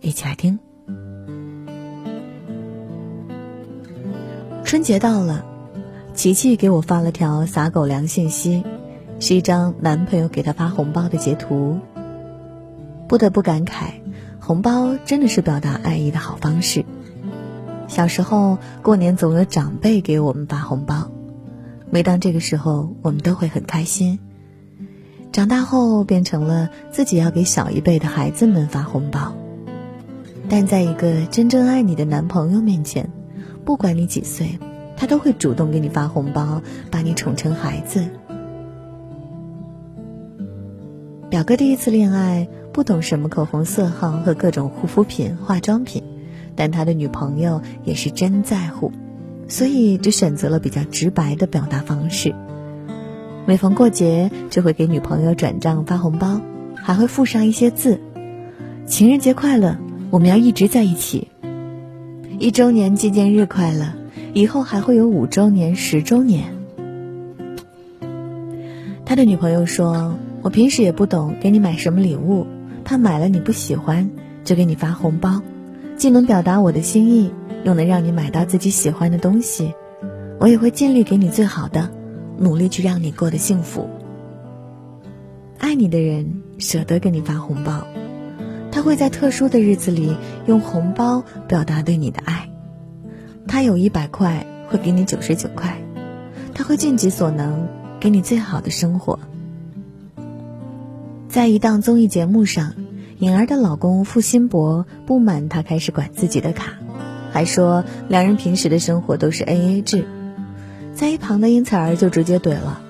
一起来听。春节到了，琪琪给我发了条撒狗粮信息，是一张男朋友给她发红包的截图。不得不感慨，红包真的是表达爱意的好方式。小时候过年总有长辈给我们发红包，每当这个时候，我们都会很开心。长大后变成了自己要给小一辈的孩子们发红包，但在一个真正爱你的男朋友面前，不管你几岁，他都会主动给你发红包，把你宠成孩子。表哥第一次恋爱，不懂什么口红色号和各种护肤品、化妆品，但他的女朋友也是真在乎，所以就选择了比较直白的表达方式。每逢过节，就会给女朋友转账发红包，还会附上一些字：“情人节快乐，我们要一直在一起。”“一周年纪念日快乐，以后还会有五周年、十周年。”他的女朋友说：“我平时也不懂给你买什么礼物，怕买了你不喜欢，就给你发红包，既能表达我的心意，又能让你买到自己喜欢的东西。我也会尽力给你最好的。”努力去让你过得幸福。爱你的人舍得给你发红包，他会在特殊的日子里用红包表达对你的爱。他有一百块，会给你九十九块，他会尽己所能给你最好的生活。在一档综艺节目上，颖儿的老公付辛博不满她开始管自己的卡，还说两人平时的生活都是 A A 制。在一旁的英采儿就直接怼了：“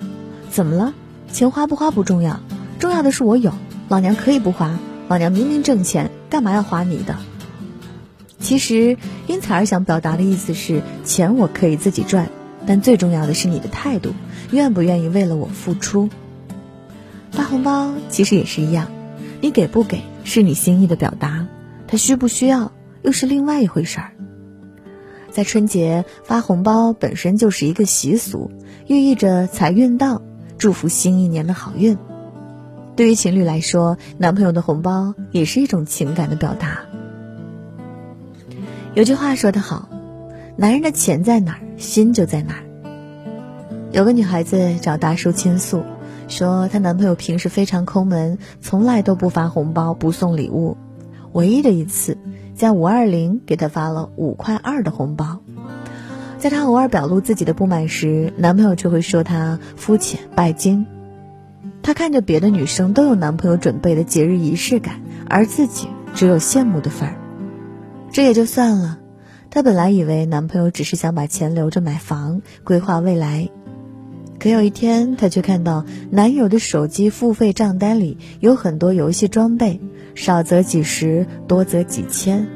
怎么了？钱花不花不重要，重要的是我有。老娘可以不花，老娘明明挣钱，干嘛要花你的？”其实英采儿想表达的意思是：钱我可以自己赚，但最重要的是你的态度，愿不愿意为了我付出？发红包其实也是一样，你给不给是你心意的表达，他需不需要又是另外一回事儿。在春节发红包本身就是一个习俗，寓意着财运到，祝福新一年的好运。对于情侣来说，男朋友的红包也是一种情感的表达。有句话说得好，男人的钱在哪儿，心就在哪儿。有个女孩子找大叔倾诉，说她男朋友平时非常抠门，从来都不发红包，不送礼物，唯一的一次。在五二零给她发了五块二的红包，在她偶尔表露自己的不满时，男朋友就会说她肤浅拜金。她看着别的女生都有男朋友准备的节日仪式感，而自己只有羡慕的份儿。这也就算了，她本来以为男朋友只是想把钱留着买房，规划未来。可有一天，她却看到男友的手机付费账单里有很多游戏装备。少则几十，多则几千，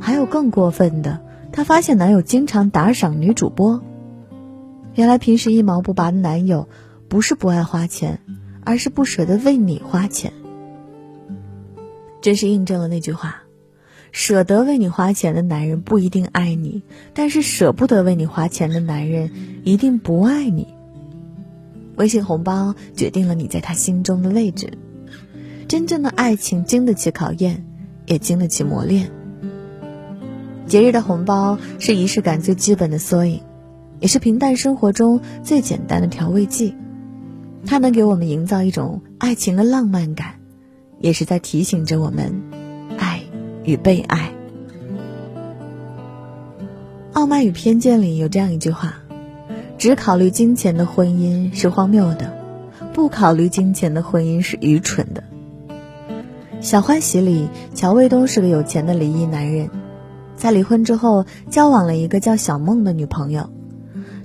还有更过分的。她发现男友经常打赏女主播。原来平时一毛不拔的男友，不是不爱花钱，而是不舍得为你花钱。真是印证了那句话：舍得为你花钱的男人不一定爱你，但是舍不得为你花钱的男人一定不爱你。微信红包决定了你在他心中的位置。真正的爱情经得起考验，也经得起磨练。节日的红包是仪式感最基本的缩影，也是平淡生活中最简单的调味剂。它能给我们营造一种爱情的浪漫感，也是在提醒着我们爱与被爱。《傲慢与偏见》里有这样一句话：“只考虑金钱的婚姻是荒谬的，不考虑金钱的婚姻是愚蠢的。”小欢喜里，乔卫东是个有钱的离异男人，在离婚之后交往了一个叫小梦的女朋友。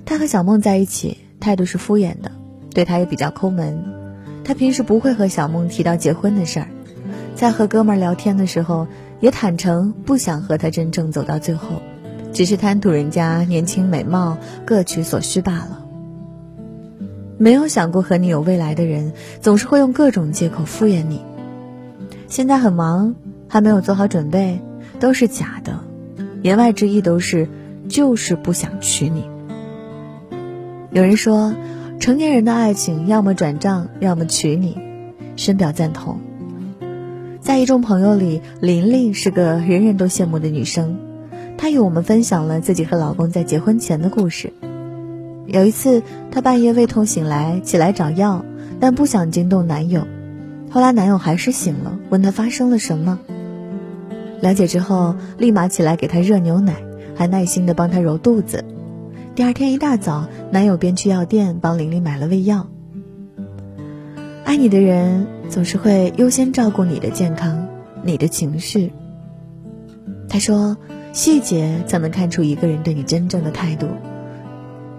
他和小梦在一起，态度是敷衍的，对他也比较抠门。他平时不会和小梦提到结婚的事儿，在和哥们儿聊天的时候，也坦诚不想和他真正走到最后，只是贪图人家年轻美貌，各取所需罢了。没有想过和你有未来的人，总是会用各种借口敷衍你。现在很忙，还没有做好准备，都是假的，言外之意都是就是不想娶你。有人说，成年人的爱情要么转账，要么娶你，深表赞同。在一众朋友里，琳琳是个人人都羡慕的女生。她与我们分享了自己和老公在结婚前的故事。有一次，她半夜胃痛醒来，起来找药，但不想惊动男友。后来男友还是醒了，问她发生了什么。了解之后，立马起来给她热牛奶，还耐心地帮她揉肚子。第二天一大早，男友便去药店帮玲玲买了胃药。爱你的人总是会优先照顾你的健康，你的情绪。他说：“细节才能看出一个人对你真正的态度。”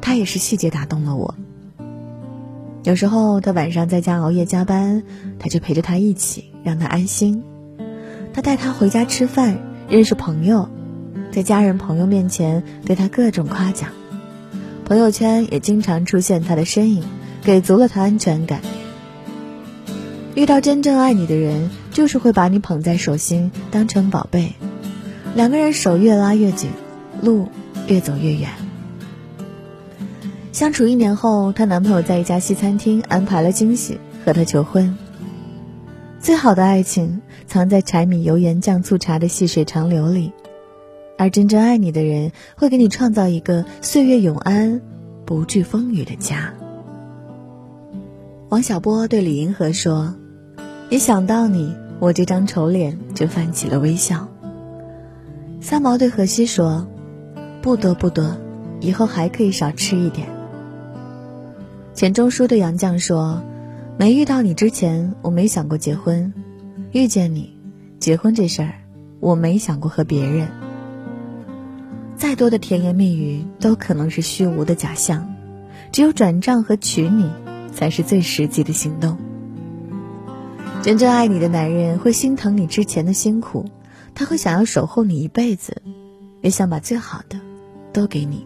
他也是细节打动了我。有时候他晚上在家熬夜加班，他就陪着他一起，让他安心。他带他回家吃饭，认识朋友，在家人朋友面前对他各种夸奖，朋友圈也经常出现他的身影，给足了他安全感。遇到真正爱你的人，就是会把你捧在手心，当成宝贝。两个人手越拉越紧，路越走越远。相处一年后，她男朋友在一家西餐厅安排了惊喜，和她求婚。最好的爱情藏在柴米油盐酱醋茶的细水长流里，而真正爱你的人会给你创造一个岁月永安、不惧风雨的家。王小波对李银河说。一想到你，我这张丑脸就泛起了微笑。三毛对荷西说：“不多不多，以后还可以少吃一点。”钱钟书对杨绛说：“没遇到你之前，我没想过结婚；遇见你，结婚这事儿，我没想过和别人。再多的甜言蜜语都可能是虚无的假象，只有转账和娶你，才是最实际的行动。”真正爱你的男人会心疼你之前的辛苦，他会想要守候你一辈子，也想把最好的都给你。